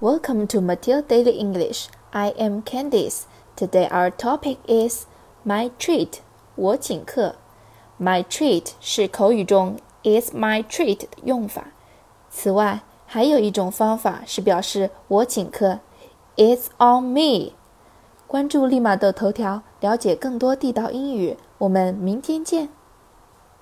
Welcome to Matilda Daily English. I am Candice. Today our topic is my treat. 我请客。My treat 是口语中 is my treat 的用法。此外，还有一种方法是表示我请客，It's on me。关注立马豆头条，了解更多地道英语。我们明天见。